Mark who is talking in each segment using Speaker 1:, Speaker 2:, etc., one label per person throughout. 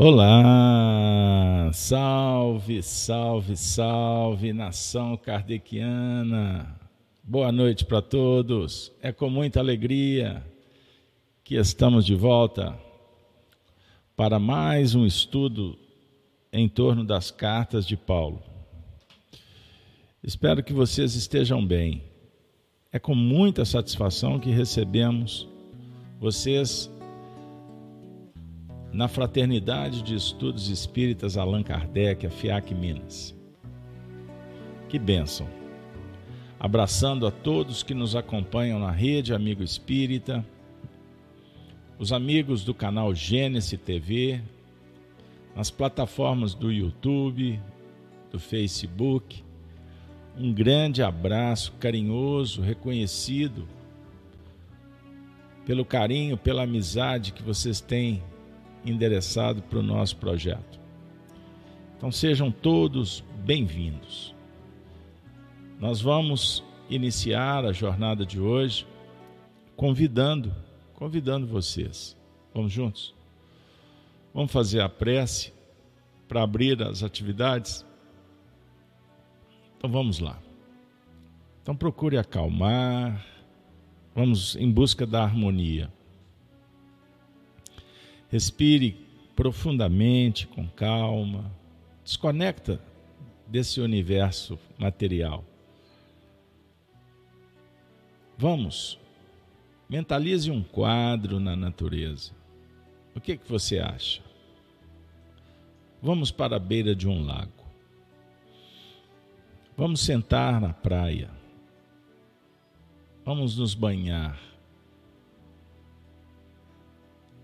Speaker 1: Olá! Salve, salve, salve, nação kardeciana! Boa noite para todos. É com muita alegria que estamos de volta para mais um estudo em torno das cartas de Paulo. Espero que vocês estejam bem. É com muita satisfação que recebemos vocês na Fraternidade de Estudos Espíritas Allan Kardec, a FIAC Minas. Que bênção! Abraçando a todos que nos acompanham na rede Amigo Espírita, os amigos do canal Gênesis TV, nas plataformas do YouTube, do Facebook. Um grande abraço carinhoso, reconhecido pelo carinho, pela amizade que vocês têm endereçado para o nosso projeto. Então sejam todos bem-vindos. Nós vamos iniciar a jornada de hoje convidando, convidando vocês. Vamos juntos? Vamos fazer a prece para abrir as atividades? Então vamos lá. Então procure acalmar, vamos em busca da harmonia. Respire profundamente, com calma. Desconecta desse universo material. Vamos, mentalize um quadro na natureza. O que, que você acha? Vamos para a beira de um lago. Vamos sentar na praia. Vamos nos banhar.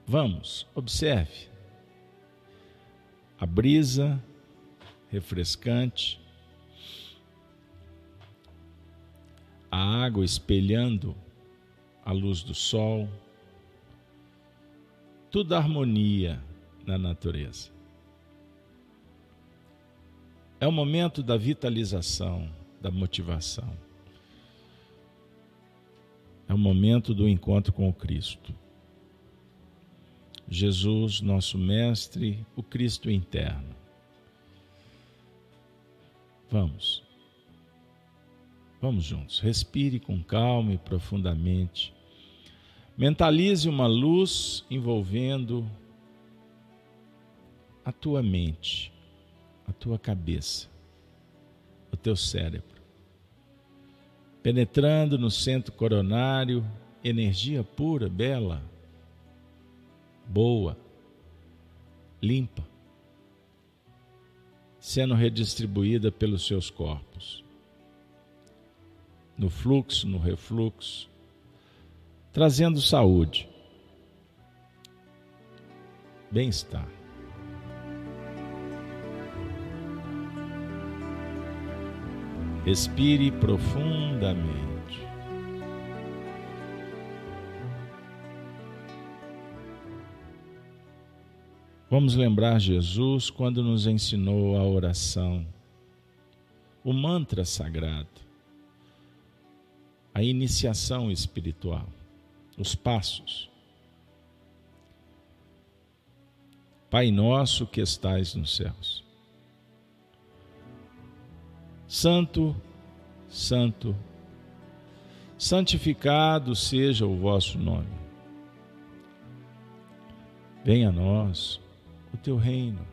Speaker 1: Vamos, observe. A brisa refrescante, a água espelhando a luz do sol, tudo harmonia na natureza. É o momento da vitalização, da motivação. É o momento do encontro com o Cristo. Jesus, nosso Mestre, o Cristo interno. Vamos. Vamos juntos. Respire com calma e profundamente. Mentalize uma luz envolvendo a tua mente, a tua cabeça, o teu cérebro. Penetrando no centro coronário, energia pura, bela boa, limpa, sendo redistribuída pelos seus corpos, no fluxo, no refluxo, trazendo saúde, bem-estar. Respire profundamente. Vamos lembrar Jesus quando nos ensinou a oração, o mantra sagrado, a iniciação espiritual, os passos. Pai nosso que estais nos céus. Santo, santo, santificado seja o vosso nome. Venha a nós o teu reino.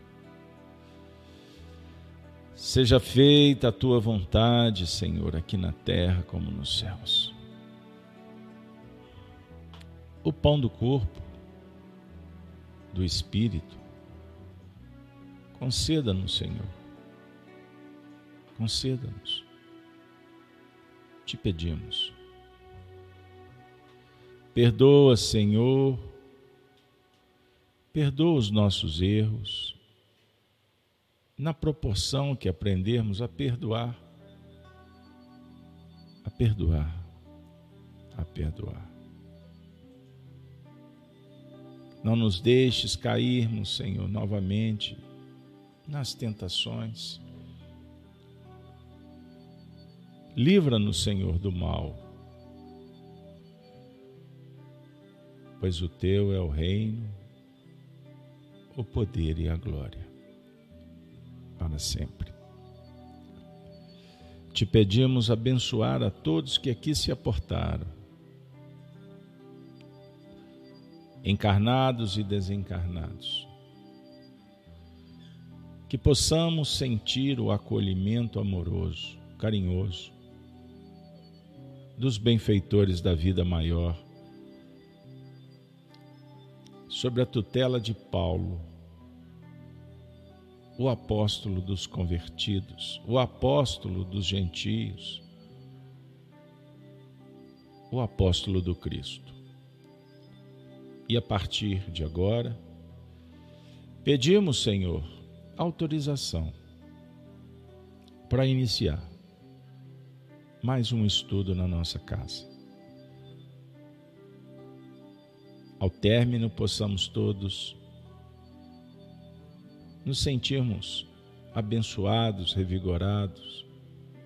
Speaker 1: Seja feita a tua vontade, Senhor, aqui na terra como nos céus. O pão do corpo, do espírito, conceda-nos, Senhor. Conceda-nos. Te pedimos. Perdoa, Senhor, Perdoa os nossos erros, na proporção que aprendermos a perdoar, a perdoar, a perdoar. Não nos deixes cairmos, Senhor, novamente nas tentações. Livra-nos, Senhor, do mal, pois o teu é o reino o poder e a glória para sempre. Te pedimos abençoar a todos que aqui se aportaram, encarnados e desencarnados. Que possamos sentir o acolhimento amoroso, carinhoso, dos benfeitores da vida maior, sob a tutela de Paulo, o apóstolo dos convertidos, o apóstolo dos gentios, o apóstolo do Cristo. E a partir de agora, pedimos, Senhor, autorização para iniciar mais um estudo na nossa casa. Ao término, possamos todos nos sentirmos abençoados, revigorados,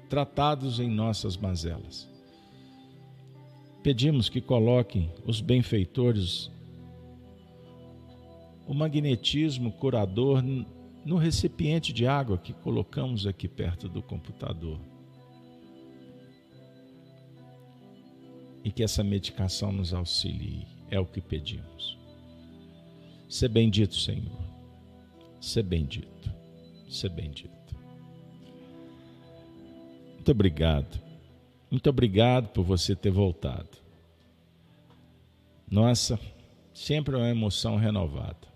Speaker 1: tratados em nossas mazelas. Pedimos que coloquem os benfeitores o magnetismo curador no recipiente de água que colocamos aqui perto do computador. E que essa medicação nos auxilie, é o que pedimos. Ser bendito, Senhor. Ser bendito. Ser bendito. Muito obrigado. Muito obrigado por você ter voltado. Nossa, sempre é uma emoção renovada.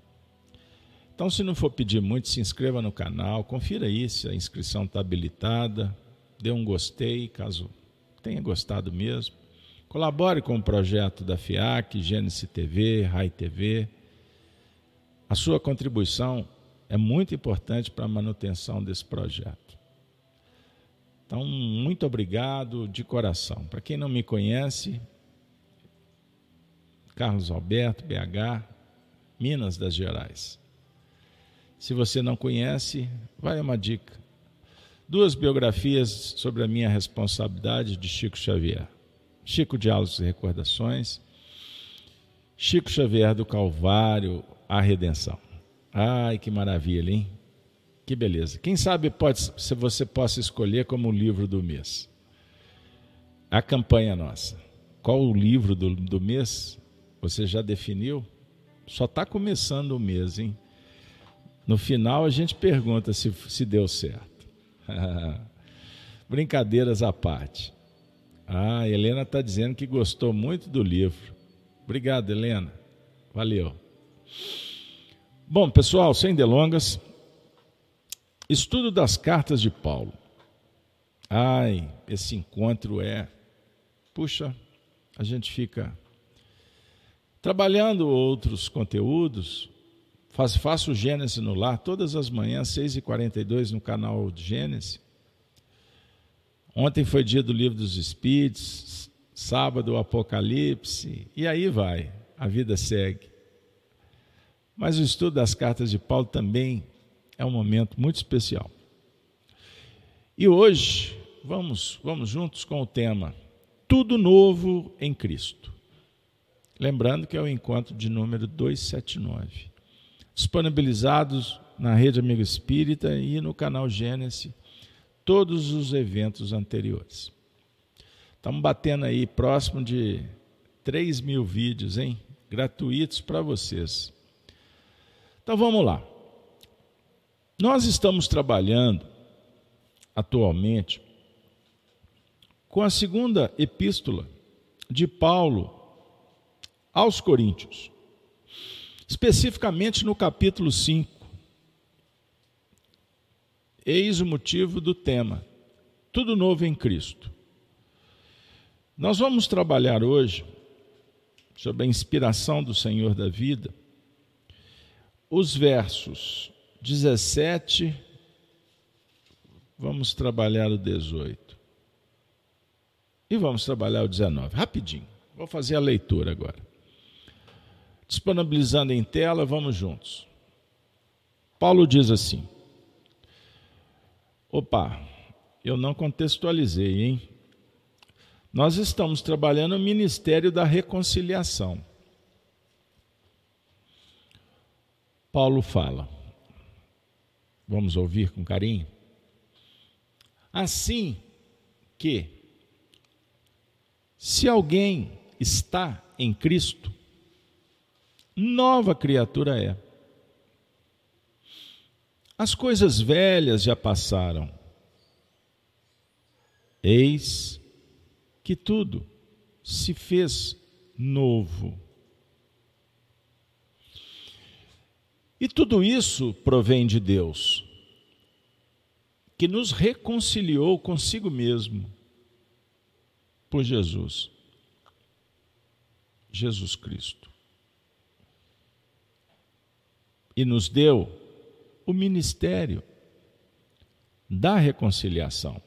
Speaker 1: Então, se não for pedir muito, se inscreva no canal, confira aí se a inscrição está habilitada, dê um gostei, caso tenha gostado mesmo. Colabore com o projeto da FIAC, Gênesis TV, Rai TV. A sua contribuição é muito importante para a manutenção desse projeto. Então, muito obrigado de coração. Para quem não me conhece, Carlos Alberto, BH, Minas das Gerais. Se você não conhece, vai uma dica. Duas biografias sobre a minha responsabilidade de Chico Xavier. Chico Diálogos e Recordações. Chico Xavier do Calvário, a Redenção. Ai, que maravilha, hein? Que beleza. Quem sabe pode, se você possa escolher como livro do mês. A campanha nossa. Qual o livro do, do mês? Você já definiu? Só está começando o mês, hein? No final a gente pergunta se, se deu certo. Brincadeiras à parte. Ah, Helena está dizendo que gostou muito do livro. Obrigado, Helena. Valeu. Bom, pessoal, sem delongas, estudo das cartas de Paulo. Ai, esse encontro é. Puxa, a gente fica trabalhando outros conteúdos, Faz, faço Gênesis no lar todas as manhãs, 6h42 no canal Gênesis. Ontem foi dia do livro dos Espíritos, sábado o Apocalipse, e aí vai, a vida segue. Mas o estudo das cartas de Paulo também é um momento muito especial. E hoje vamos, vamos juntos com o tema Tudo Novo em Cristo. Lembrando que é o encontro de número 279 disponibilizados na Rede Amigo Espírita e no canal Gênesis todos os eventos anteriores. Estamos batendo aí próximo de 3 mil vídeos, hein? Gratuitos para vocês. Então vamos lá. Nós estamos trabalhando atualmente com a segunda epístola de Paulo aos Coríntios especificamente no capítulo 5. Eis o motivo do tema: tudo novo em Cristo. Nós vamos trabalhar hoje, sobre a inspiração do Senhor da vida, os versos 17, vamos trabalhar o 18. E vamos trabalhar o 19, rapidinho. Vou fazer a leitura agora disponibilizando em tela, vamos juntos. Paulo diz assim: Opa, eu não contextualizei, hein? Nós estamos trabalhando o ministério da reconciliação. Paulo fala. Vamos ouvir com carinho? Assim que, se alguém está em Cristo, nova criatura é. As coisas velhas já passaram. Eis que tudo se fez novo. E tudo isso provém de Deus, que nos reconciliou consigo mesmo por Jesus. Jesus Cristo. E nos deu o ministério da reconciliação.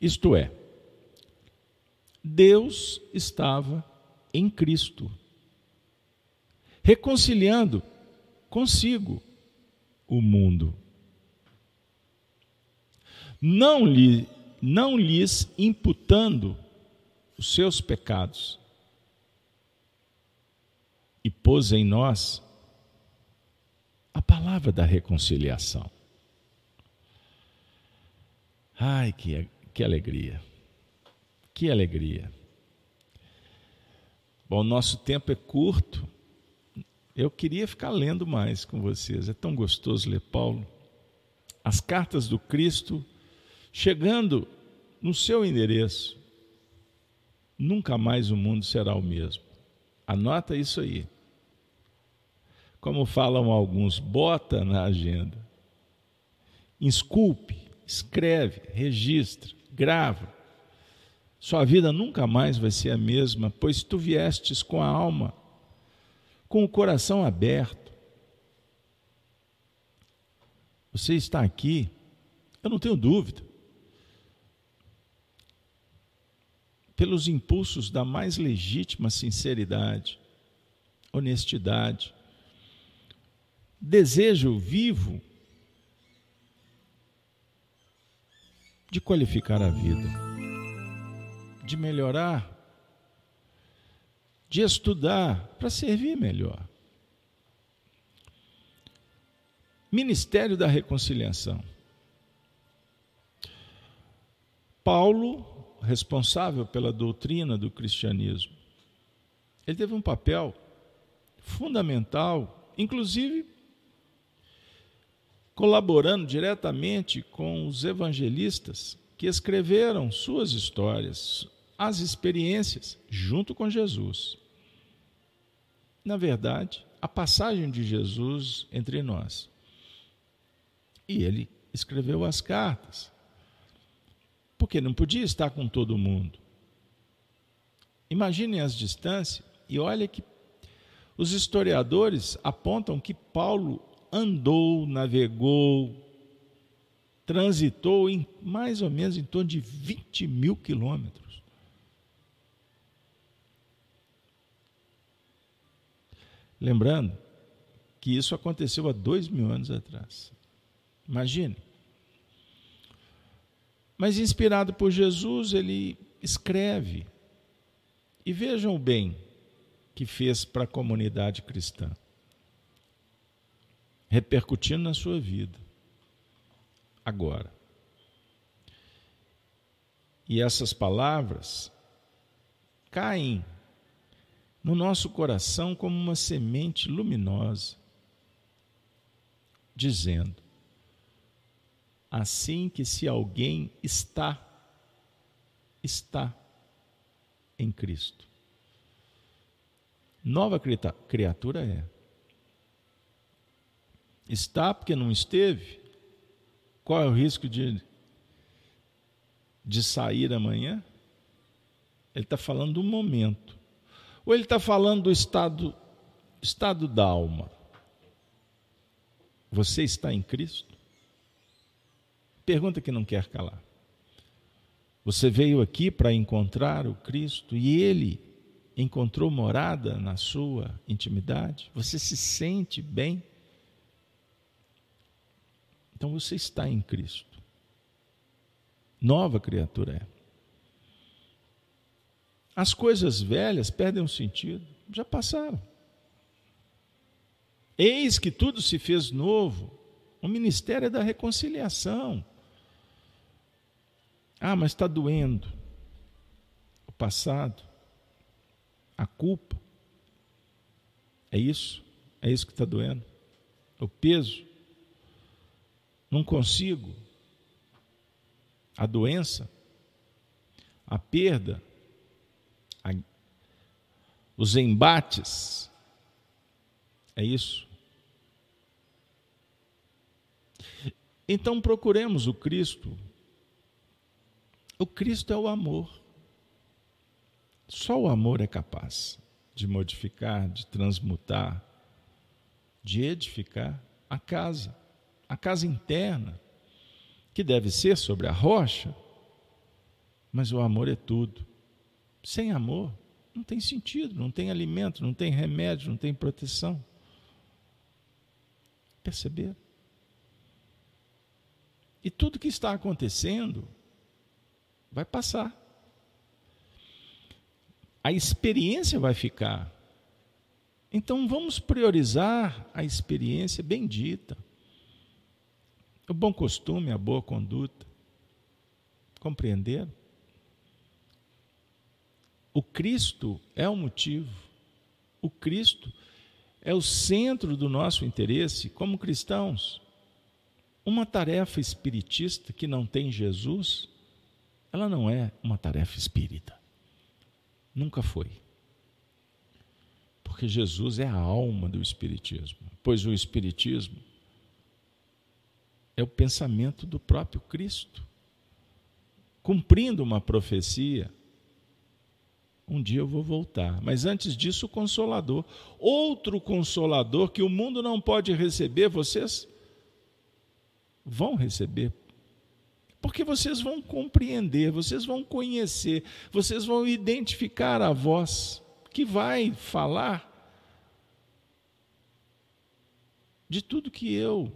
Speaker 1: Isto é, Deus estava em Cristo reconciliando consigo o mundo. Não, lhe, não lhes imputando os seus pecados. E pôs em nós a palavra da reconciliação. Ai, que, que alegria! Que alegria! Bom, nosso tempo é curto. Eu queria ficar lendo mais com vocês. É tão gostoso ler Paulo. As cartas do Cristo chegando no seu endereço. Nunca mais o mundo será o mesmo. Anota isso aí. Como falam alguns, bota na agenda. Esculpe, escreve, registra, grava. Sua vida nunca mais vai ser a mesma, pois tu viestes com a alma com o coração aberto. Você está aqui, eu não tenho dúvida, pelos impulsos da mais legítima sinceridade, honestidade, desejo vivo de qualificar a vida, de melhorar de estudar para servir melhor. Ministério da Reconciliação. Paulo, responsável pela doutrina do cristianismo, ele teve um papel fundamental, inclusive colaborando diretamente com os evangelistas que escreveram suas histórias, as experiências junto com Jesus na verdade, a passagem de Jesus entre nós. E ele escreveu as cartas, porque não podia estar com todo mundo. Imaginem as distâncias e olha que os historiadores apontam que Paulo andou, navegou, transitou em mais ou menos em torno de 20 mil quilômetros. Lembrando que isso aconteceu há dois mil anos atrás. Imagine. Mas inspirado por Jesus, ele escreve. E vejam o bem que fez para a comunidade cristã, repercutindo na sua vida, agora. E essas palavras caem no nosso coração como uma semente luminosa, dizendo: assim que se alguém está, está em Cristo. Nova criatura é. Está porque não esteve? Qual é o risco de, de sair amanhã? Ele está falando do momento. Ou ele está falando do estado, estado da alma? Você está em Cristo? Pergunta que não quer calar. Você veio aqui para encontrar o Cristo e ele encontrou morada na sua intimidade? Você se sente bem? Então você está em Cristo. Nova criatura é. As coisas velhas perdem o sentido, já passaram. Eis que tudo se fez novo. O ministério é da reconciliação. Ah, mas está doendo. O passado, a culpa. É isso? É isso que está doendo? O peso? Não consigo. A doença? A perda? Os embates? É isso? Então procuremos o Cristo. O Cristo é o amor. Só o amor é capaz de modificar, de transmutar, de edificar a casa, a casa interna, que deve ser sobre a rocha, mas o amor é tudo. Sem amor, não tem sentido, não tem alimento, não tem remédio, não tem proteção. Perceber? E tudo que está acontecendo vai passar. A experiência vai ficar. Então vamos priorizar a experiência bendita. O bom costume, a boa conduta. Compreender? O Cristo é o motivo. O Cristo é o centro do nosso interesse como cristãos. Uma tarefa espiritista que não tem Jesus, ela não é uma tarefa espírita. Nunca foi. Porque Jesus é a alma do Espiritismo. Pois o Espiritismo é o pensamento do próprio Cristo. Cumprindo uma profecia, um dia eu vou voltar. Mas antes disso, o Consolador. Outro Consolador que o mundo não pode receber, vocês vão receber. Porque vocês vão compreender, vocês vão conhecer, vocês vão identificar a voz que vai falar de tudo que eu,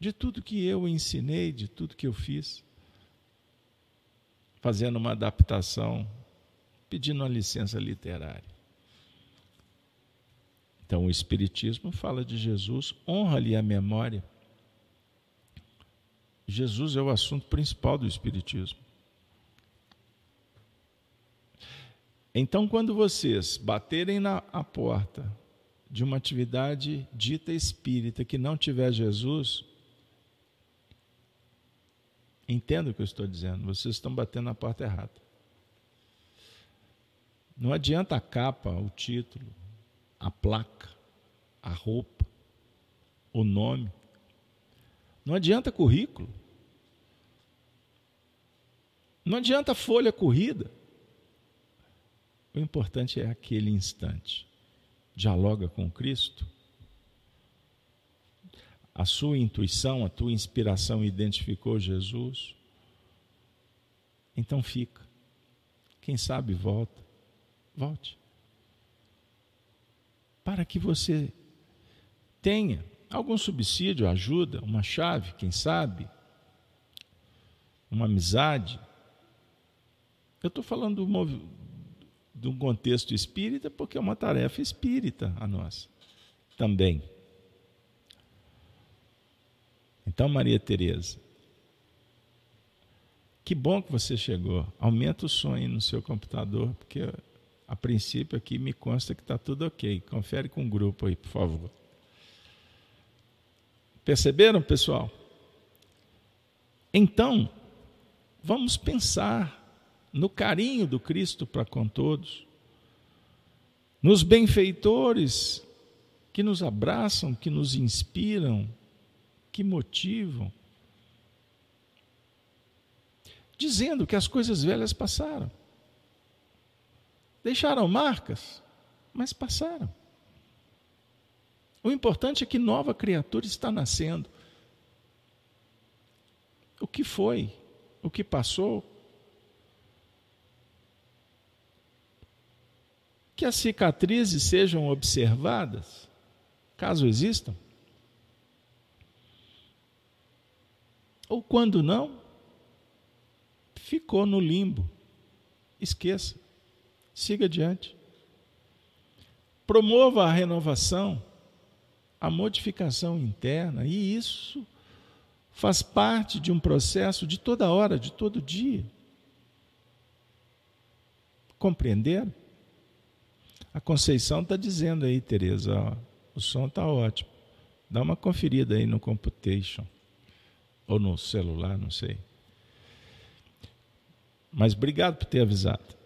Speaker 1: de tudo que eu ensinei, de tudo que eu fiz, fazendo uma adaptação, pedindo uma licença literária. Então, o Espiritismo fala de Jesus, honra-lhe a memória. Jesus é o assunto principal do Espiritismo. Então, quando vocês baterem na porta de uma atividade dita espírita que não tiver Jesus, entenda o que eu estou dizendo, vocês estão batendo na porta errada. Não adianta a capa, o título, a placa, a roupa, o nome. Não adianta currículo. Não adianta folha corrida. O importante é aquele instante. Dialoga com Cristo. A sua intuição, a tua inspiração identificou Jesus. Então fica. Quem sabe volta. Volte. Para que você tenha algum subsídio, ajuda, uma chave, quem sabe, uma amizade, eu estou falando de um contexto espírita porque é uma tarefa espírita a nossa também. Então, Maria Tereza, que bom que você chegou. Aumenta o som no seu computador, porque a princípio aqui me consta que está tudo ok. Confere com o grupo aí, por favor. Perceberam, pessoal? Então, vamos pensar no carinho do Cristo para com todos, nos benfeitores que nos abraçam, que nos inspiram, que motivam, dizendo que as coisas velhas passaram. Deixaram marcas, mas passaram. O importante é que nova criatura está nascendo. O que foi, o que passou, que as cicatrizes sejam observadas, caso existam. Ou quando não, ficou no limbo. Esqueça. Siga adiante. Promova a renovação. a modificação interna, e isso faz parte de um processo de toda hora, de todo dia. Compreenderam? A Conceição está dizendo aí, Tereza, ó, o som está ótimo. Dá uma conferida aí no Computation. Ou no celular, não sei. Mas obrigado por ter avisado.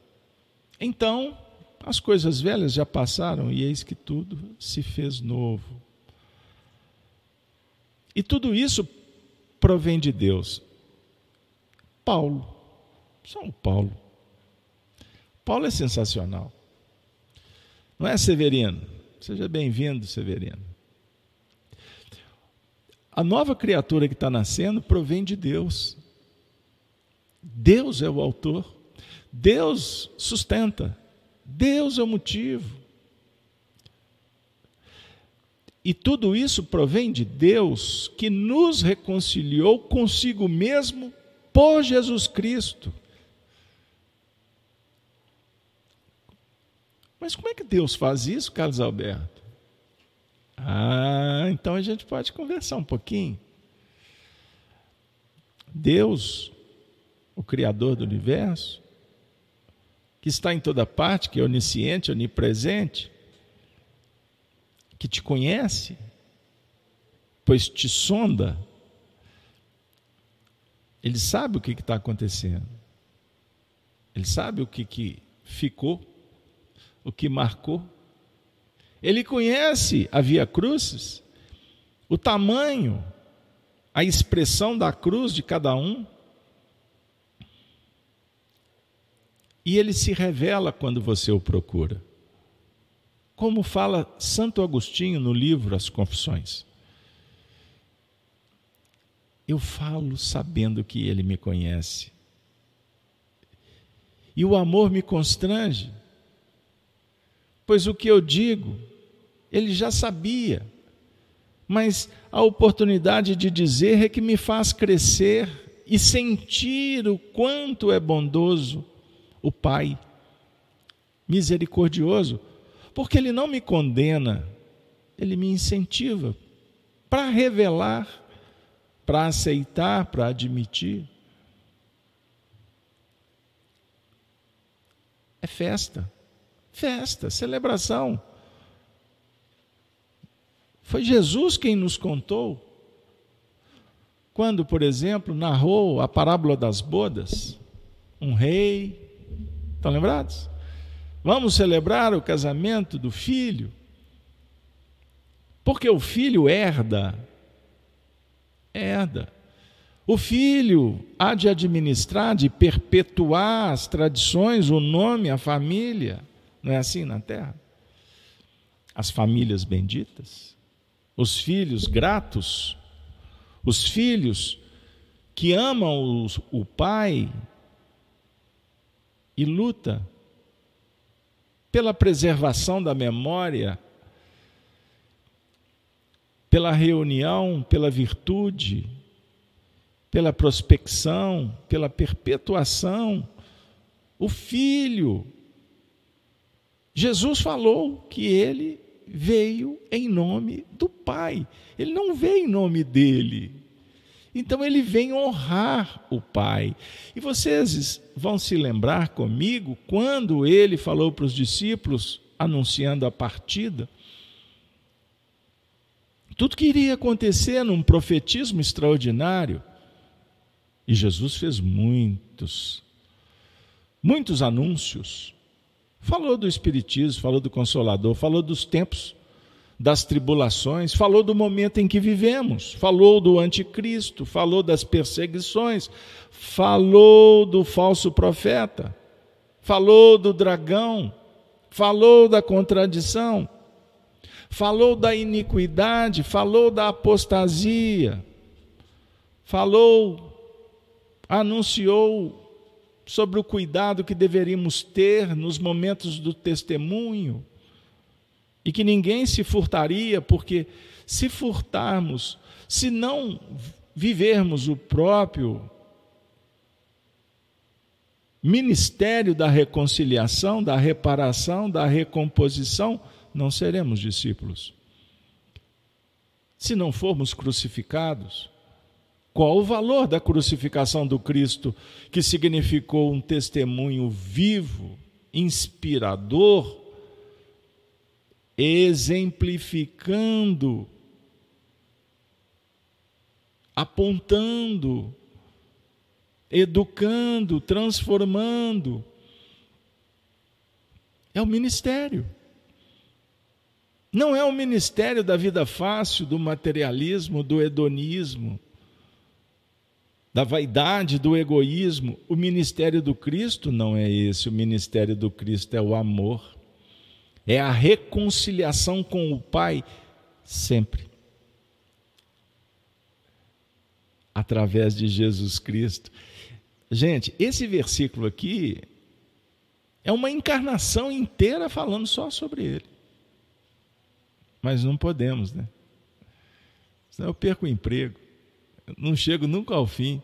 Speaker 1: Então, as coisas velhas já passaram e eis que tudo se fez novo. E tudo isso provém de Deus. Paulo, São Paulo. Paulo é sensacional. Não é, Severino? Seja bem-vindo, Severino. A nova criatura que está nascendo provém de Deus. Deus é o autor. Deus sustenta. Deus é o motivo. E tudo isso provém de Deus que nos reconciliou consigo mesmo por Jesus Cristo. Mas como é que Deus faz isso, Carlos Alberto? Ah, então a gente pode conversar um pouquinho. Deus, o Criador do universo, que está em toda parte, que é onisciente, onipresente, que te conhece, pois te sonda, ele sabe o que está acontecendo, ele sabe o que, que ficou o que marcou. Ele conhece a Via Crucis, o tamanho, a expressão da cruz de cada um. E ele se revela quando você o procura. Como fala Santo Agostinho no livro As Confissões. Eu falo sabendo que ele me conhece. E o amor me constrange pois o que eu digo, ele já sabia. Mas a oportunidade de dizer é que me faz crescer e sentir o quanto é bondoso o Pai, misericordioso, porque Ele não me condena, Ele me incentiva para revelar, para aceitar, para admitir. É festa. Festa, celebração. Foi Jesus quem nos contou. Quando, por exemplo, narrou a parábola das bodas, um rei, estão lembrados? Vamos celebrar o casamento do filho, porque o filho herda, herda. O filho há de administrar, de perpetuar as tradições, o nome, a família. Não é assim na terra? As famílias benditas, os filhos gratos, os filhos que amam o pai e luta pela preservação da memória, pela reunião, pela virtude, pela prospecção, pela perpetuação. O filho Jesus falou que ele veio em nome do Pai. Ele não veio em nome dele. Então ele vem honrar o Pai. E vocês vão se lembrar comigo quando ele falou para os discípulos, anunciando a partida, tudo que iria acontecer num profetismo extraordinário. E Jesus fez muitos, muitos anúncios. Falou do Espiritismo, falou do Consolador, falou dos tempos das tribulações, falou do momento em que vivemos, falou do anticristo, falou das perseguições, falou do falso profeta, falou do dragão, falou da contradição, falou da iniquidade, falou da apostasia, falou, anunciou sobre o cuidado que deveríamos ter nos momentos do testemunho e que ninguém se furtaria, porque se furtarmos, se não vivermos o próprio ministério da reconciliação, da reparação, da recomposição, não seremos discípulos. se não formos crucificados? Qual o valor da crucificação do Cristo, que significou um testemunho vivo, inspirador, exemplificando, apontando, educando, transformando. É o ministério. Não é o ministério da vida fácil, do materialismo, do hedonismo, da vaidade, do egoísmo. O ministério do Cristo não é esse. O ministério do Cristo é o amor, é a reconciliação com o Pai sempre. Através de Jesus Cristo. Gente, esse versículo aqui é uma encarnação inteira falando só sobre ele. Mas não podemos, né? Senão eu perco o emprego. não chego nunca ao fim.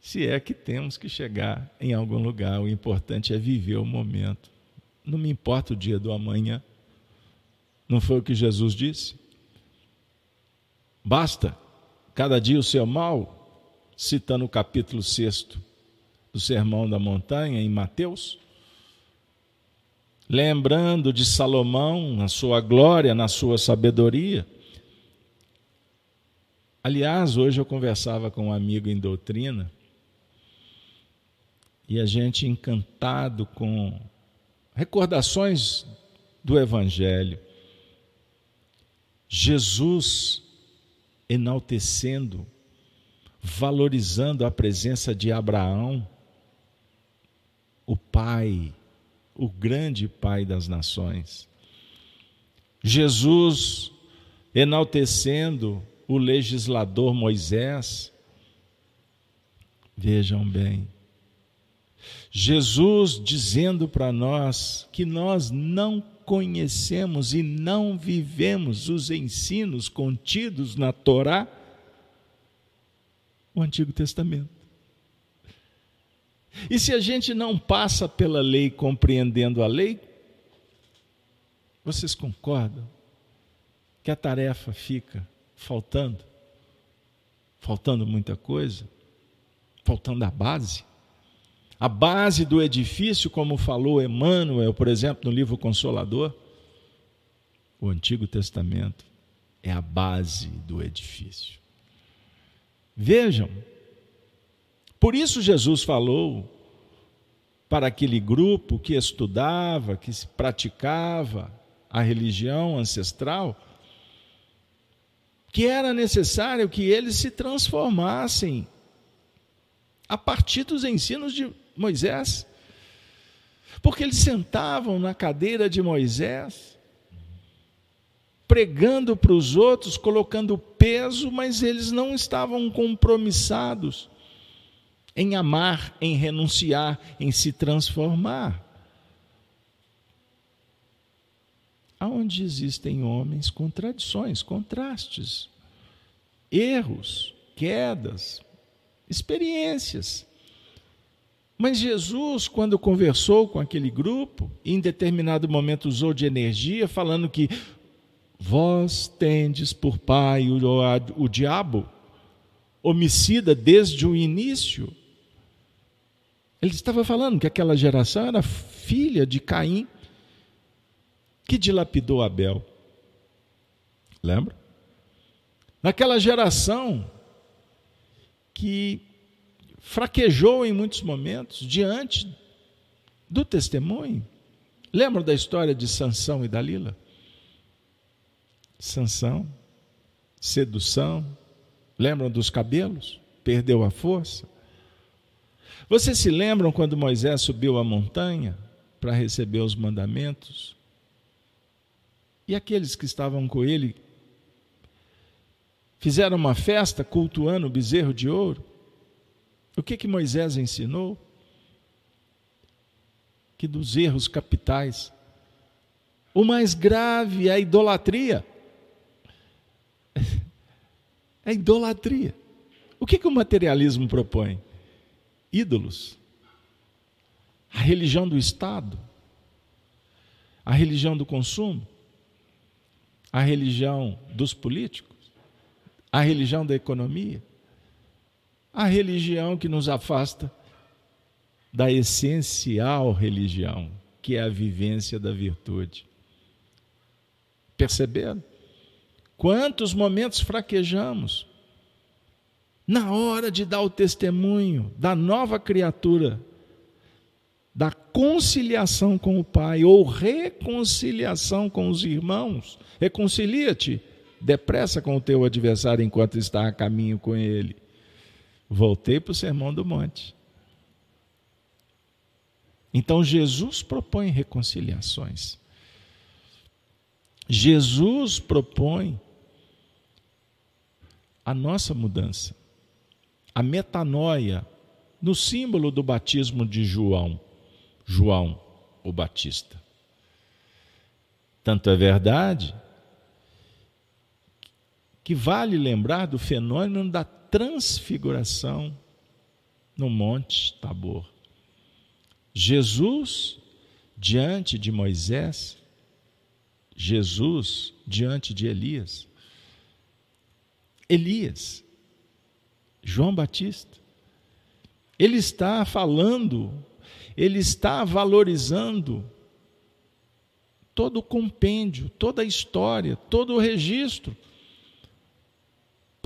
Speaker 1: Se é que temos que chegar em algum lugar, o importante é viver o momento. Não me importa o dia do amanhã. Não foi o que Jesus disse? Basta cada dia o seu mal, citando o capítulo 6 do Sermão da Montanha em Mateus lembrando de Salomão, na sua glória, na sua sabedoria. Aliás, hoje eu conversava com um amigo em doutrina e a gente encantado com recordações do Evangelho. Jesus enaltecendo, valorizando a presença de Abraão, o pai o grande Pai das nações. Jesus enaltecendo o legislador Moisés. Vejam bem. Jesus dizendo para nós que nós não conhecemos e não vivemos os ensinos contidos na Torá, o Antigo Testamento. E se a gente não passa pela lei compreendendo a lei, vocês concordam que a tarefa fica faltando? Faltando muita coisa? Faltando a base? A base do edifício, como falou Emmanuel, por exemplo, no livro Consolador, o Antigo Testamento é a base do edifício. Vejam, por isso Jesus falou para aquele grupo que estudava, que praticava a religião ancestral, que era necessário que eles se transformassem a partir dos ensinos de Moisés. Porque eles sentavam na cadeira de Moisés, pregando para os outros, colocando peso, mas eles não estavam compromissados em amar, em renunciar, em se transformar. Aonde existem homens, contradições, contrastes, erros, quedas, experiências. Mas Jesus, quando conversou com aquele grupo, em determinado momento usou de energia, falando que vós tendes por pai o, o diabo, homicida desde o início, ele estava falando que aquela geração era filha de Caim, que dilapidou Abel. Lembra? Naquela geração que fraquejou em muitos momentos diante do testemunho. Lembra da história de Sansão e Dalila? Sansão, sedução, lembram dos cabelos? Perdeu a força. Vocês se lembram quando Moisés subiu a montanha para receber os mandamentos? E aqueles que estavam com ele fizeram uma festa cultuando o bezerro de ouro? O que que Moisés ensinou? Que dos erros capitais, o mais grave é a idolatria. É idolatria. O que, que o materialismo propõe? ídolos, a religião do Estado, a religião do consumo, a religião dos políticos. A religião da economia? A religião que nos afasta da essencial religião, que é a vivência da virtude. Perceberam? Quantos momentos fraquejamos na hora de dar o testemunho da nova criatura, da conciliação com o Pai ou reconciliação com os irmãos. Reconcilia-te depressa com o teu adversário enquanto está a caminho com ele. Voltei para o Sermão do Monte. Então Jesus propõe reconciliações. Jesus propõe a nossa mudança, a metanoia, no símbolo do batismo de João, João o Batista. Tanto é verdade que vale lembrar do fenômeno da transfiguração no Monte Tabor. Jesus diante de Moisés, Jesus diante de Elias, Elias, João Batista. Ele está falando, ele está valorizando todo o compêndio, toda a história, todo o registro.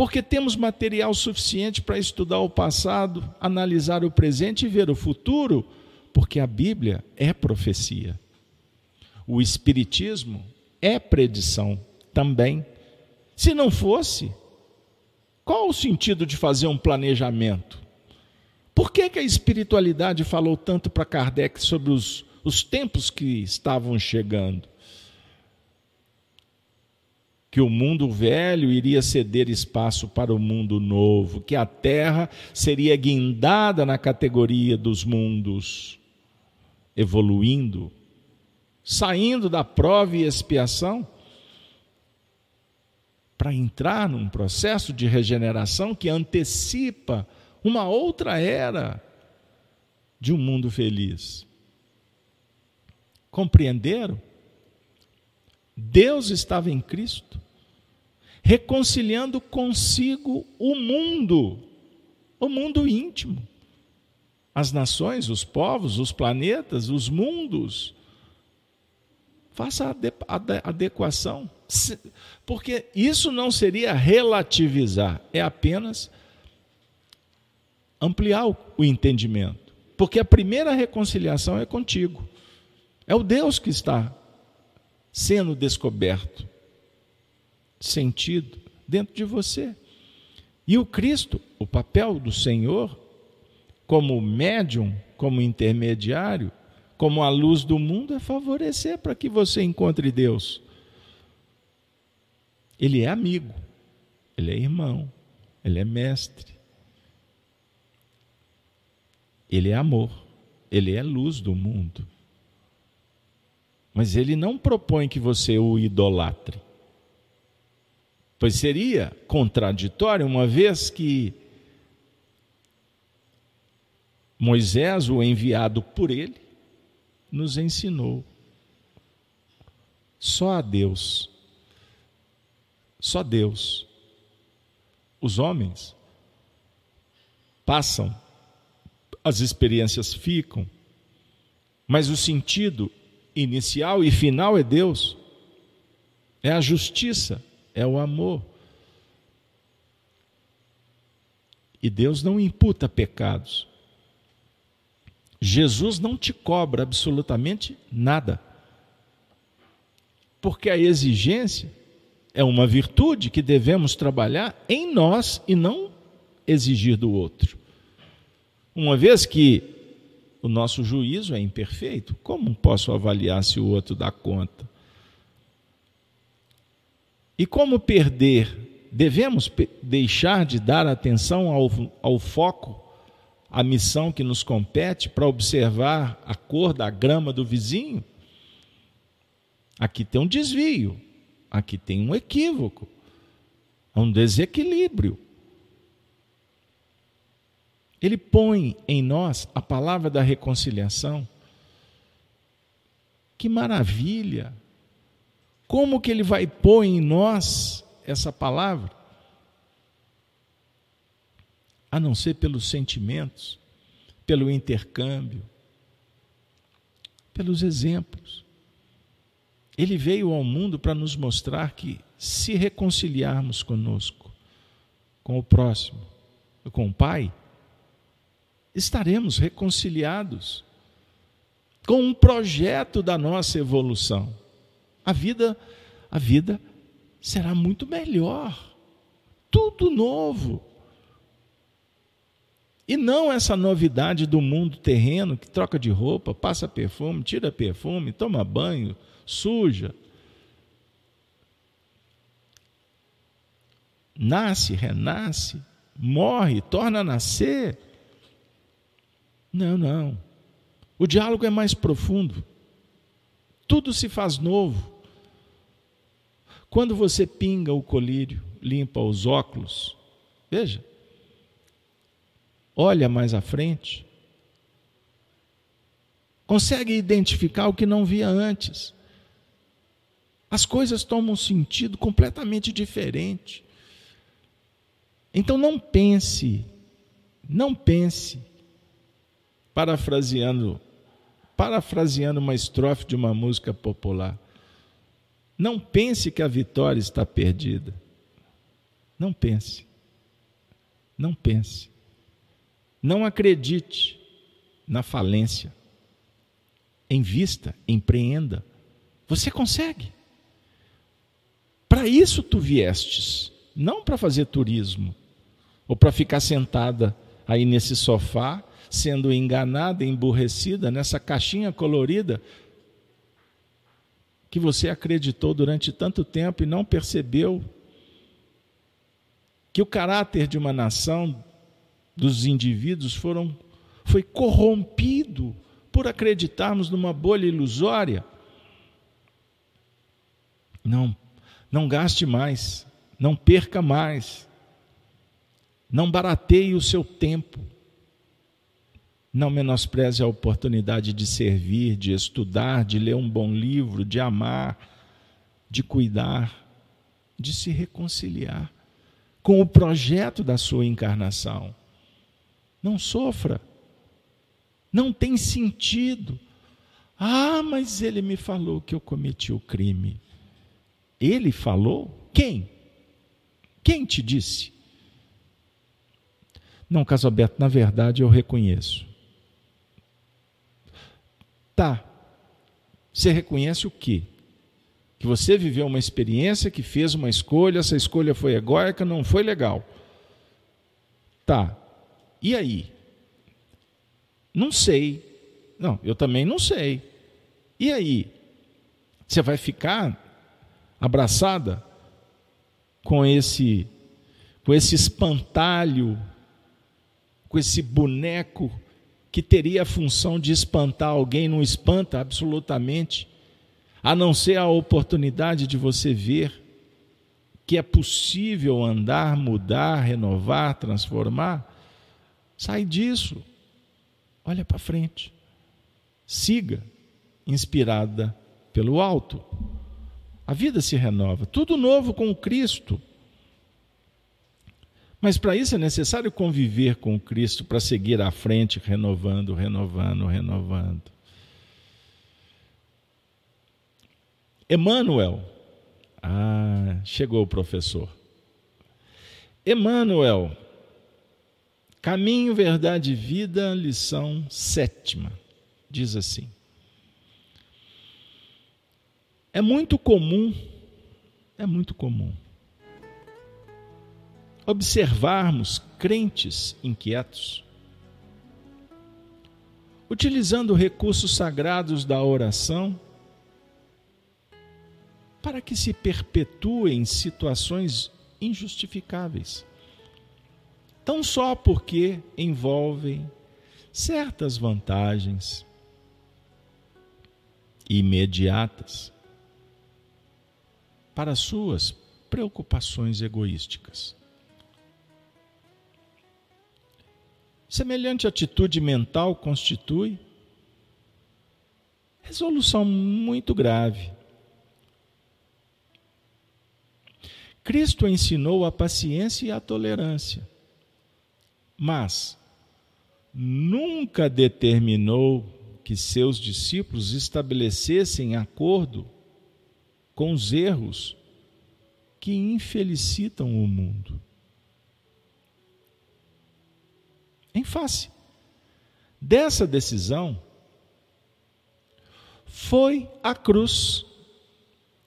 Speaker 1: Porque temos material suficiente para estudar o passado, analisar o presente e ver o futuro, porque a Bíblia é profecia. O Espiritismo é predição também. Se não fosse, qual o sentido de fazer um planejamento? Por que, que a espiritualidade falou tanto para Kardec sobre os, os tempos que estavam chegando? Que o mundo velho iria ceder espaço para o mundo novo, que a terra seria guindada na categoria dos mundos, evoluindo, saindo da prova e expiação para entrar num processo de regeneração que antecipa uma outra era de um mundo feliz. Compreenderam? Deus estava em Cristo, reconciliando consigo o mundo, o mundo íntimo, as nações, os povos, os planetas, os mundos. Faça a adequação porque isso não seria relativizar, é apenas ampliar o entendimento. Porque a primeira reconciliação é contigo. É o Deus que está sendo descoberto, sentido dentro de você. E o Cristo, o papel do Senhor, como médium, como intermediário, como a luz do mundo, é favorecer para que você encontre Deus. Ele é amigo, ele é irmão, ele é mestre. Ele é amor, ele é luz do mundo. Mas ele não propõe que você o idolatre. Pois seria contraditório, uma vez que Moisés, o enviado por ele, nos ensinou. Só a Deus só Deus. Os homens passam, as experiências ficam, mas o sentido inicial e final é Deus. É a justiça, é o amor. E Deus não imputa pecados. Jesus não te cobra absolutamente nada. Porque a exigência é uma virtude que devemos trabalhar em nós e não exigir do outro. Uma vez que o nosso juízo é imperfeito, como posso avaliar se o outro dá conta? E como perder? Devemos deixar de dar atenção ao, ao foco, à missão que nos compete para observar a cor da grama do vizinho? Aqui tem um desvio. Aqui tem um equívoco, um desequilíbrio. Ele põe em nós a palavra da reconciliação. Que maravilha! Como que ele vai pôr em nós essa palavra? a não ser pelos sentimentos, pelo intercâmbio, pelos exemplos. Ele veio ao mundo para nos mostrar que, se reconciliarmos conosco, com o próximo, com o Pai, estaremos reconciliados com um projeto da nossa evolução. A vida, a vida será muito melhor. Tudo novo. E não essa novidade do mundo terreno que troca de roupa, passa perfume, tira perfume, toma banho, suja. Nasce, renasce, morre, torna a nascer. Não, não. O diálogo é mais profundo. Tudo se faz novo. Quando você pinga o colírio, limpa os óculos, veja, olha mais à frente, consegue identificar o que não via antes. As coisas tomam um sentido completamente diferente. Então não pense, não pense, parafraseando, parafraseando uma estrofe de uma música popular. Não pense que a vitória está perdida. Não pense. Não pense. Não acredite na falência. Invista, empreenda. Você consegue. Para isso tu viestes, não para fazer turismo ou para ficar sentada aí nesse sofá, sendo enganada, emburrecida nessa caixinha colorida que você acreditou durante tanto tempo e não percebeu que o caráter de uma nação, dos indivíduos, foram, foi corrompido por acreditarmos numa bolha ilusória. Não, não gaste mais, não perca mais, não barateie o seu tempo, não menospreze a oportunidade de servir, de estudar, de ler um bom livro, de amar, de cuidar, de se reconciliar com o projeto da sua encarnação. Não sofra. Não tem sentido. Ah, mas ele me falou que eu cometi o crime. Ele falou? Quem? Quem te disse? Não, caso aberto, na verdade eu reconheço. Tá. Você reconhece o quê? que você viveu uma experiência, que fez uma escolha, essa escolha foi egóica, não foi legal. Tá. E aí? Não sei. Não, eu também não sei. E aí? Você vai ficar abraçada com esse com esse espantalho, com esse boneco que teria a função de espantar alguém, não espanta absolutamente a não ser a oportunidade de você ver que é possível andar, mudar, renovar, transformar, sai disso. Olha para frente. Siga, inspirada pelo alto. A vida se renova, tudo novo com Cristo. Mas para isso é necessário conviver com Cristo para seguir à frente, renovando, renovando, renovando. Emmanuel. Ah, chegou o professor. Emmanuel, Caminho, Verdade e Vida, lição sétima, diz assim: É muito comum, é muito comum, observarmos crentes inquietos, utilizando recursos sagrados da oração para que se perpetuem situações injustificáveis. Tão só porque envolvem certas vantagens imediatas para suas preocupações egoísticas. Semelhante atitude mental constitui resolução muito grave Cristo ensinou a paciência e a tolerância, mas nunca determinou que seus discípulos estabelecessem acordo com os erros que infelicitam o mundo. Em face dessa decisão, foi a cruz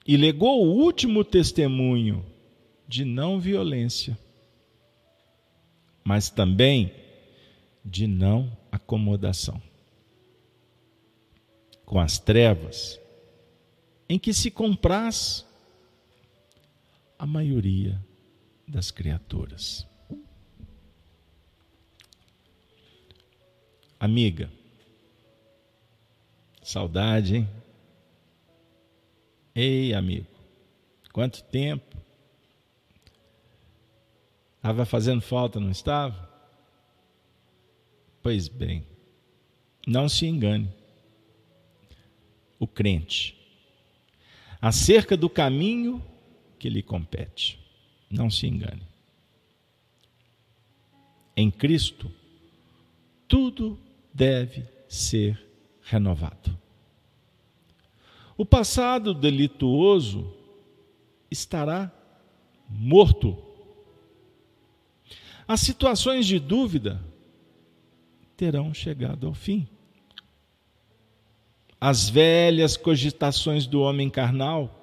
Speaker 1: e legou o último testemunho de não violência, mas também de não acomodação com as trevas, em que se compraz a maioria das criaturas. Amiga, saudade, hein? Ei, amigo, quanto tempo? Estava fazendo falta, não estava? Pois bem, não se engane o crente acerca do caminho que lhe compete. Não se engane. Em Cristo, tudo deve ser renovado. O passado delituoso estará morto. As situações de dúvida terão chegado ao fim as velhas cogitações do homem carnal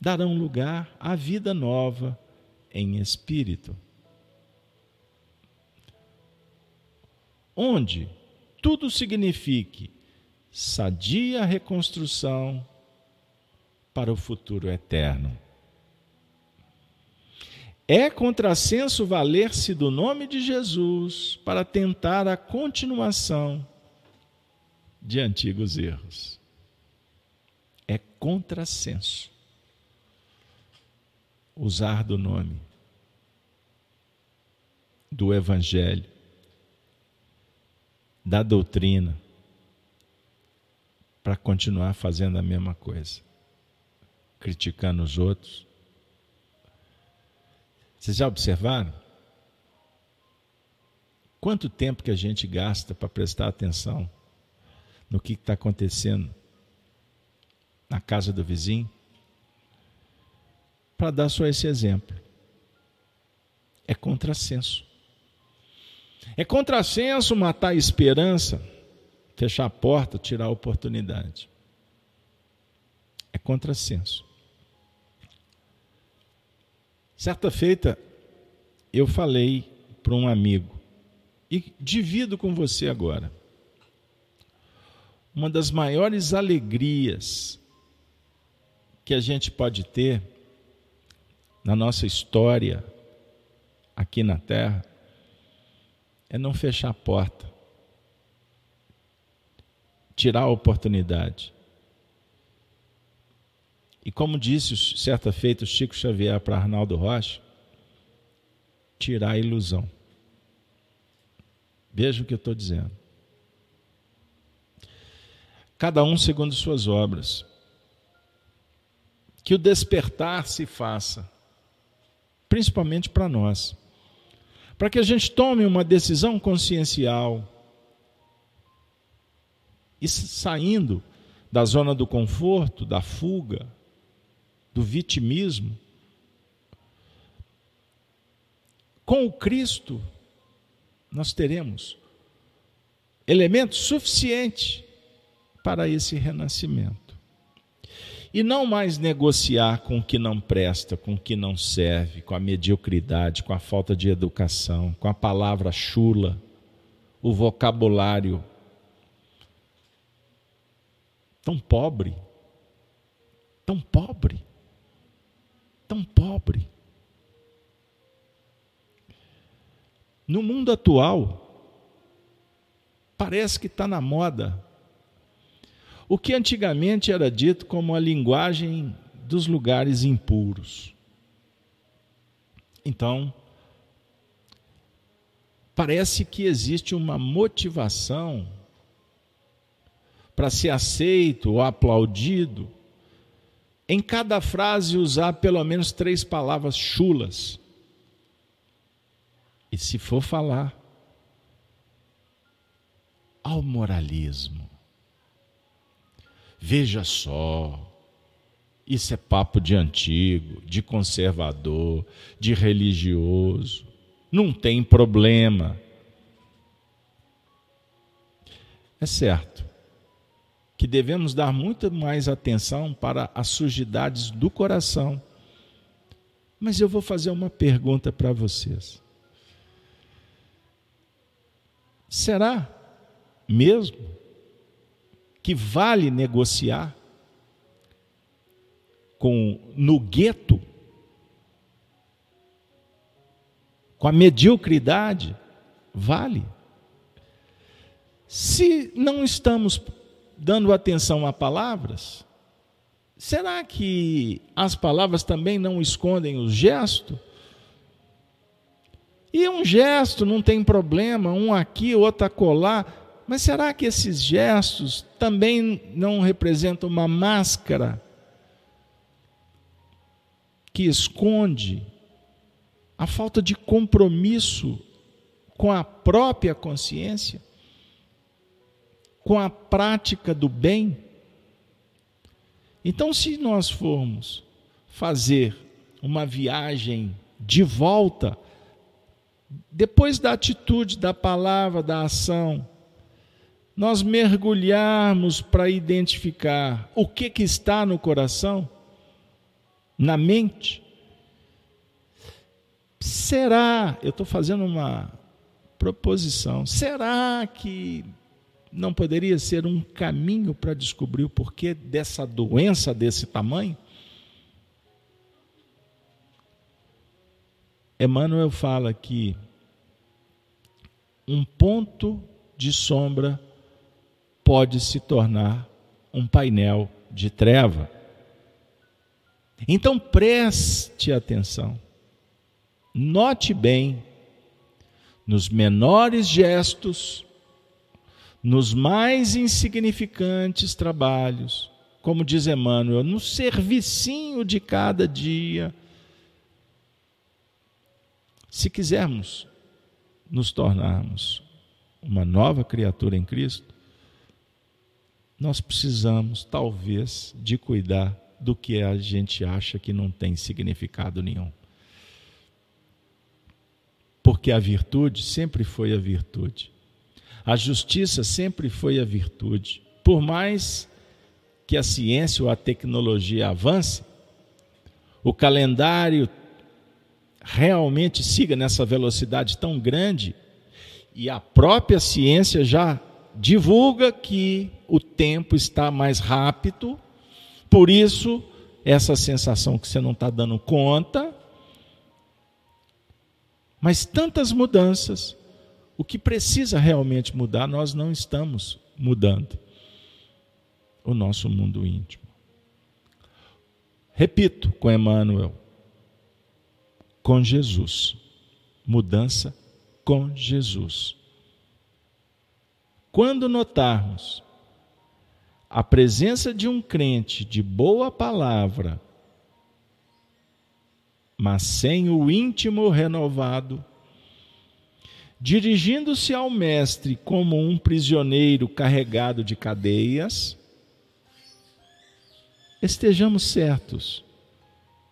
Speaker 1: darão lugar à vida nova em espírito. Onde tudo signifique sadia reconstrução para o futuro eterno. É contrassenso valer-se do nome de Jesus para tentar a continuação de antigos erros. É contrassenso usar do nome do Evangelho, da doutrina, para continuar fazendo a mesma coisa, criticando os outros. Vocês já observaram? Quanto tempo que a gente gasta para prestar atenção no que está acontecendo na casa do vizinho, para dar só esse exemplo. É contrassenso. É contrassenso matar a esperança, fechar a porta, tirar a oportunidade. É contrassenso. Certa feita, eu falei para um amigo, e divido com você agora uma das maiores alegrias que a gente pode ter na nossa história aqui na Terra é não fechar a porta, tirar a oportunidade. E como disse certa feita o Chico Xavier para Arnaldo Rocha, tirar a ilusão. Veja o que eu estou dizendo cada um segundo suas obras. Que o despertar se faça, principalmente para nós, para que a gente tome uma decisão consciencial e saindo da zona do conforto, da fuga, do vitimismo, com o Cristo, nós teremos elemento suficiente para esse renascimento. E não mais negociar com o que não presta, com o que não serve, com a mediocridade, com a falta de educação, com a palavra chula, o vocabulário tão pobre, tão pobre, tão pobre. No mundo atual, parece que está na moda o que antigamente era dito como a linguagem dos lugares impuros. Então, parece que existe uma motivação para ser aceito ou aplaudido, em cada frase usar pelo menos três palavras chulas. E se for falar ao moralismo, veja só, isso é papo de antigo, de conservador, de religioso. Não tem problema. É certo que devemos dar muito mais atenção para as sujidades do coração. Mas eu vou fazer uma pergunta para vocês. Será mesmo que vale negociar com no gueto com a mediocridade? Vale? Se não estamos dando atenção a palavras, será que as palavras também não escondem o gesto? E um gesto não tem problema, um aqui, outro acolá, mas será que esses gestos também não representam uma máscara que esconde a falta de compromisso com a própria consciência? com a prática do bem. Então, se nós formos fazer uma viagem de volta, depois da atitude, da palavra, da ação, nós mergulharmos para identificar o que, que está no coração, na mente. Será, eu estou fazendo uma proposição, será que não poderia ser um caminho para descobrir o porquê dessa doença desse tamanho? Emmanuel fala que um ponto de sombra pode se tornar um painel de treva. Então preste atenção, note bem, nos menores gestos, nos mais insignificantes trabalhos, como diz Emmanuel, no servicinho de cada dia. Se quisermos nos tornarmos uma nova criatura em Cristo, nós precisamos, talvez, de cuidar do que a gente acha que não tem significado nenhum. Porque a virtude sempre foi a virtude. A justiça sempre foi a virtude. Por mais que a ciência ou a tecnologia avance, o calendário realmente siga nessa velocidade tão grande e a própria ciência já divulga que o tempo está mais rápido, por isso essa sensação que você não está dando conta, mas tantas mudanças o que precisa realmente mudar, nós não estamos mudando o nosso mundo íntimo. Repito com Emmanuel, com Jesus. Mudança com Jesus. Quando notarmos a presença de um crente de boa palavra, mas sem o íntimo renovado, dirigindo-se ao mestre como um prisioneiro carregado de cadeias, estejamos certos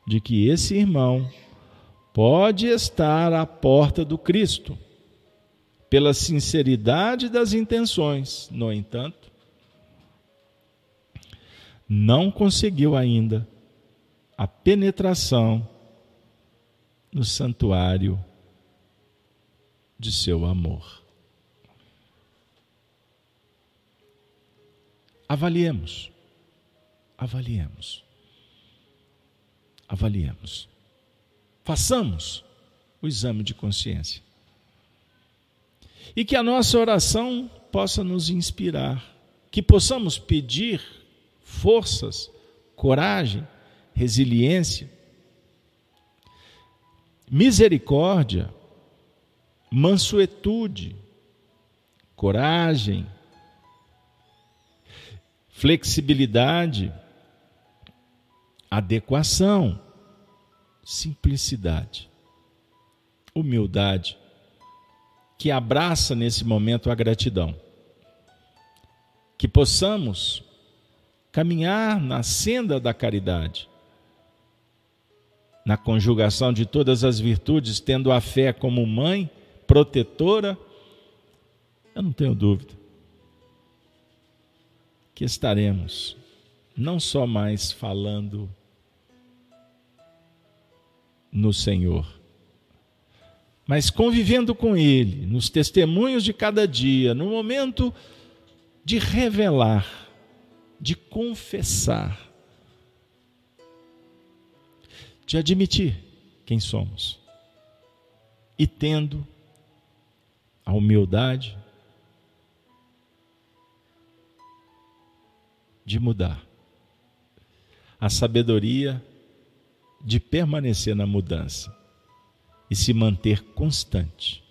Speaker 1: de que esse irmão pode estar à porta do Cristo, pela sinceridade das intenções, no entanto, não conseguiu ainda a penetração no santuário de seu amor. Avaliemos, avaliemos, avaliemos. Façamos o exame de consciência. E que a nossa oração possa nos inspirar, que possamos pedir forças, coragem, resiliência, misericórdia mansuetude, coragem, flexibilidade, adequação, simplicidade, humildade que abraça nesse momento a gratidão. Que possamos caminhar na senda da caridade, na conjugação de todas as virtudes, tendo a fé como mãe protetora, eu não tenho dúvida que estaremos não só mais falando no Senhor, mas convivendo com Ele, nos testemunhos de cada dia, no momento de revelar, de confessar, de admitir quem somos e tendo a humildade de mudar, a sabedoria de permanecer na mudança e se manter constante.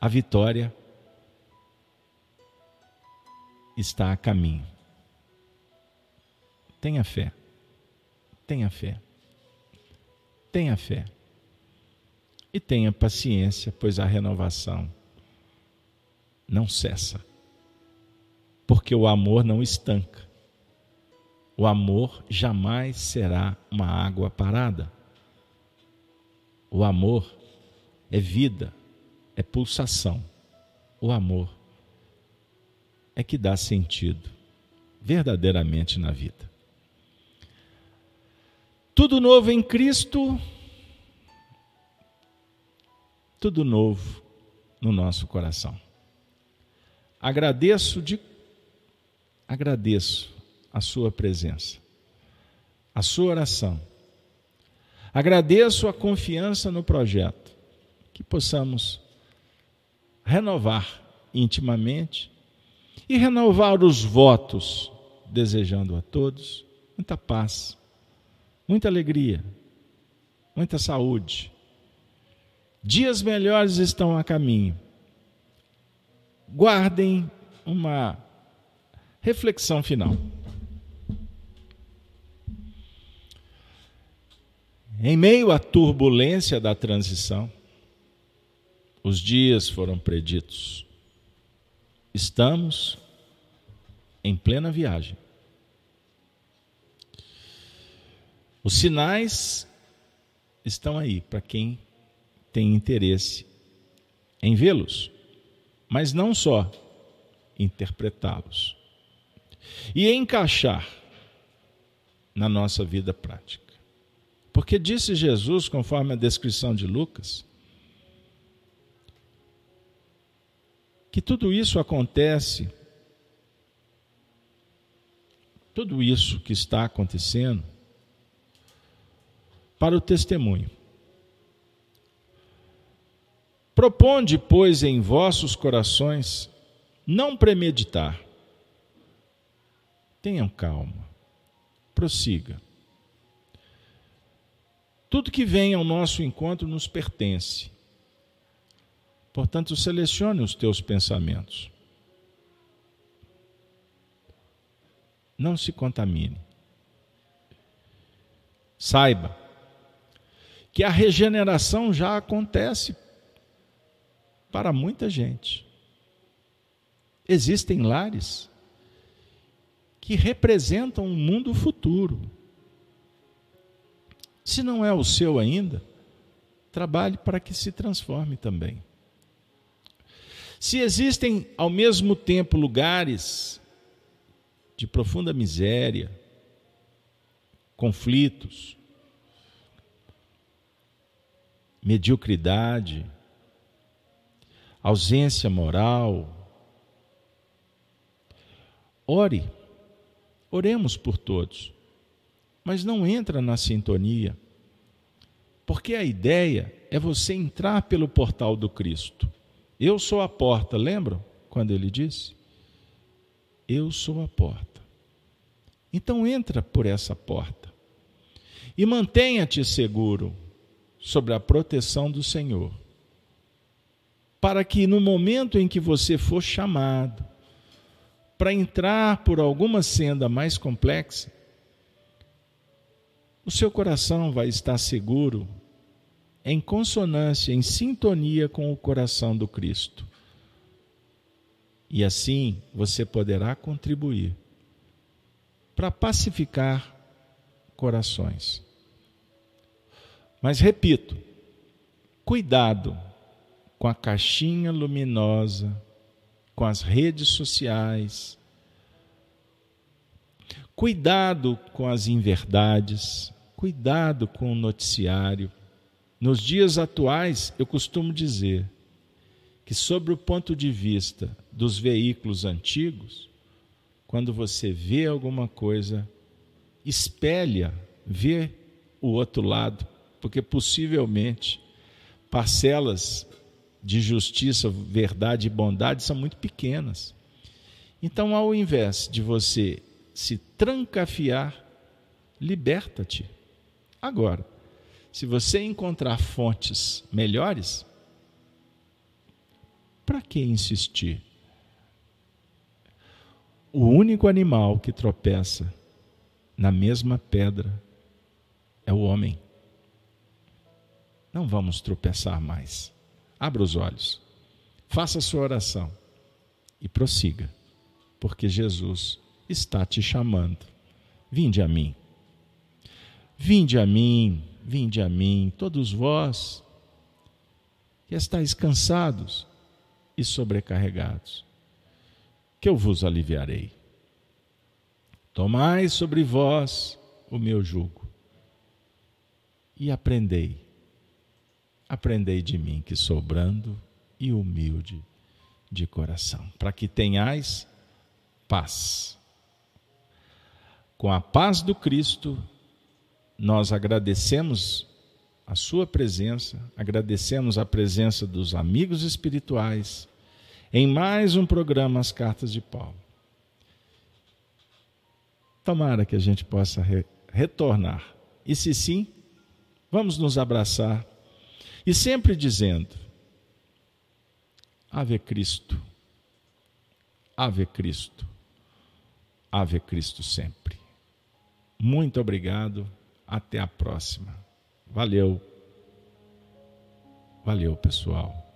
Speaker 1: A vitória está a caminho. Tenha fé. Tenha fé. Tenha fé. E tenha paciência, pois a renovação não cessa. Porque o amor não estanca. O amor jamais será uma água parada. O amor é vida, é pulsação. O amor é que dá sentido verdadeiramente na vida. Tudo novo em Cristo, tudo novo no nosso coração. Agradeço de agradeço a sua presença, a sua oração. Agradeço a confiança no projeto, que possamos renovar intimamente e renovar os votos, desejando a todos muita paz, muita alegria, muita saúde. Dias melhores estão a caminho. Guardem uma reflexão final. Em meio à turbulência da transição, os dias foram preditos. Estamos em plena viagem. Os sinais estão aí para quem tem interesse em vê-los, mas não só interpretá-los e encaixar na nossa vida prática. Porque disse Jesus, conforme a descrição de Lucas, que tudo isso acontece, tudo isso que está acontecendo, para o testemunho. Proponde, pois, em vossos corações não premeditar. Tenham calma, prossiga. Tudo que vem ao nosso encontro nos pertence. Portanto, selecione os teus pensamentos. Não se contamine. Saiba que a regeneração já acontece para muita gente. Existem lares que representam um mundo futuro. Se não é o seu ainda, trabalhe para que se transforme também. Se existem ao mesmo tempo lugares de profunda miséria, conflitos, mediocridade, ausência moral, ore, oremos por todos, mas não entra na sintonia, porque a ideia é você entrar pelo portal do Cristo. Eu sou a porta, lembram quando ele disse? Eu sou a porta. Então entra por essa porta e mantenha-te seguro sobre a proteção do Senhor, para que no momento em que você for chamado para entrar por alguma senda mais complexa, o seu coração vai estar seguro em consonância, em sintonia com o coração do Cristo. E assim você poderá contribuir para pacificar corações. Mas repito, cuidado com a caixinha luminosa, com as redes sociais. Cuidado com as inverdades, cuidado com o noticiário. Nos dias atuais, eu costumo dizer que, sobre o ponto de vista dos veículos antigos, quando você vê alguma coisa, espelha, vê o outro lado, porque possivelmente parcelas de justiça, verdade e bondade são muito pequenas. Então, ao invés de você se trancafiar, liberta-te. Agora, se você encontrar fontes melhores, para que insistir? O único animal que tropeça na mesma pedra é o homem. Não vamos tropeçar mais. Abra os olhos, faça a sua oração e prossiga, porque Jesus está te chamando. Vinde a mim. Vinde a mim, vinde a mim, todos vós que estáis cansados e sobrecarregados, que eu vos aliviarei. Tomai sobre vós o meu jugo e aprendei Aprendei de mim, que sou brando e humilde de coração, para que tenhais paz. Com a paz do Cristo, nós agradecemos a Sua presença, agradecemos a presença dos amigos espirituais em mais um programa As Cartas de Paulo. Tomara que a gente possa re retornar. E se sim, vamos nos abraçar e sempre dizendo: Ave Cristo, Ave Cristo, Ave Cristo sempre. Muito obrigado, até a próxima. Valeu. Valeu, pessoal.